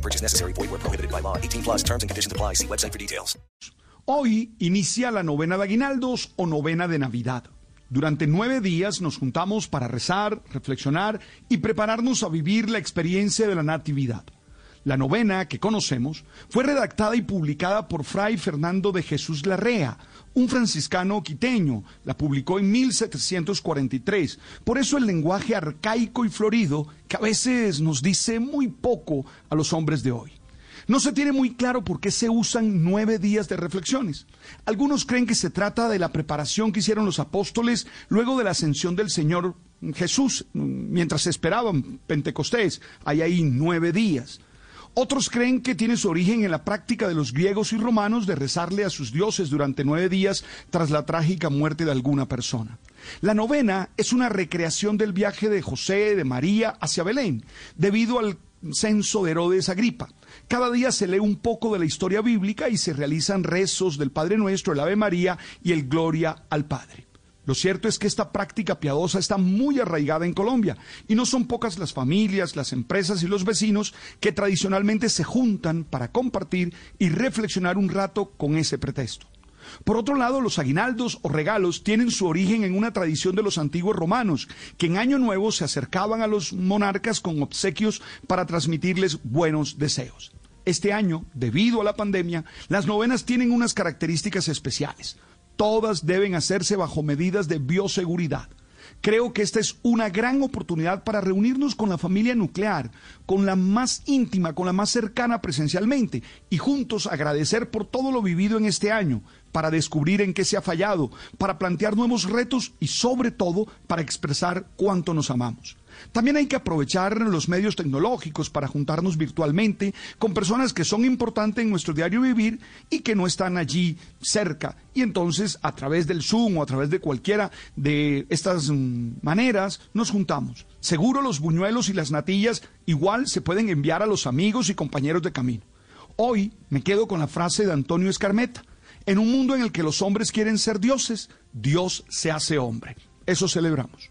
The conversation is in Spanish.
No purchase necessary. Void where prohibited by law. 18 plus terms and conditions apply. See website for details. Hoy inicia la novena de aguinaldos o novena de Navidad. Durante nueve días nos juntamos para rezar, reflexionar y prepararnos a vivir la experiencia de la Natividad. La novena que conocemos fue redactada y publicada por Fray Fernando de Jesús Larrea, un franciscano quiteño. La publicó en 1743. Por eso el lenguaje arcaico y florido que a veces nos dice muy poco a los hombres de hoy. No se tiene muy claro por qué se usan nueve días de reflexiones. Algunos creen que se trata de la preparación que hicieron los apóstoles luego de la ascensión del Señor Jesús, mientras esperaban Pentecostés. Hay ahí nueve días. Otros creen que tiene su origen en la práctica de los griegos y romanos de rezarle a sus dioses durante nueve días tras la trágica muerte de alguna persona. La novena es una recreación del viaje de José, de María, hacia Belén, debido al censo de Herodes Agripa. Cada día se lee un poco de la historia bíblica y se realizan rezos del Padre Nuestro, el Ave María y el Gloria al Padre. Lo cierto es que esta práctica piadosa está muy arraigada en Colombia y no son pocas las familias, las empresas y los vecinos que tradicionalmente se juntan para compartir y reflexionar un rato con ese pretexto. Por otro lado, los aguinaldos o regalos tienen su origen en una tradición de los antiguos romanos, que en Año Nuevo se acercaban a los monarcas con obsequios para transmitirles buenos deseos. Este año, debido a la pandemia, las novenas tienen unas características especiales. Todas deben hacerse bajo medidas de bioseguridad. Creo que esta es una gran oportunidad para reunirnos con la familia nuclear, con la más íntima, con la más cercana presencialmente, y juntos agradecer por todo lo vivido en este año, para descubrir en qué se ha fallado, para plantear nuevos retos y sobre todo para expresar cuánto nos amamos. También hay que aprovechar los medios tecnológicos para juntarnos virtualmente con personas que son importantes en nuestro diario vivir y que no están allí cerca. Y entonces a través del Zoom o a través de cualquiera de estas mm, maneras nos juntamos. Seguro los buñuelos y las natillas igual se pueden enviar a los amigos y compañeros de camino. Hoy me quedo con la frase de Antonio Escarmeta. En un mundo en el que los hombres quieren ser dioses, Dios se hace hombre. Eso celebramos.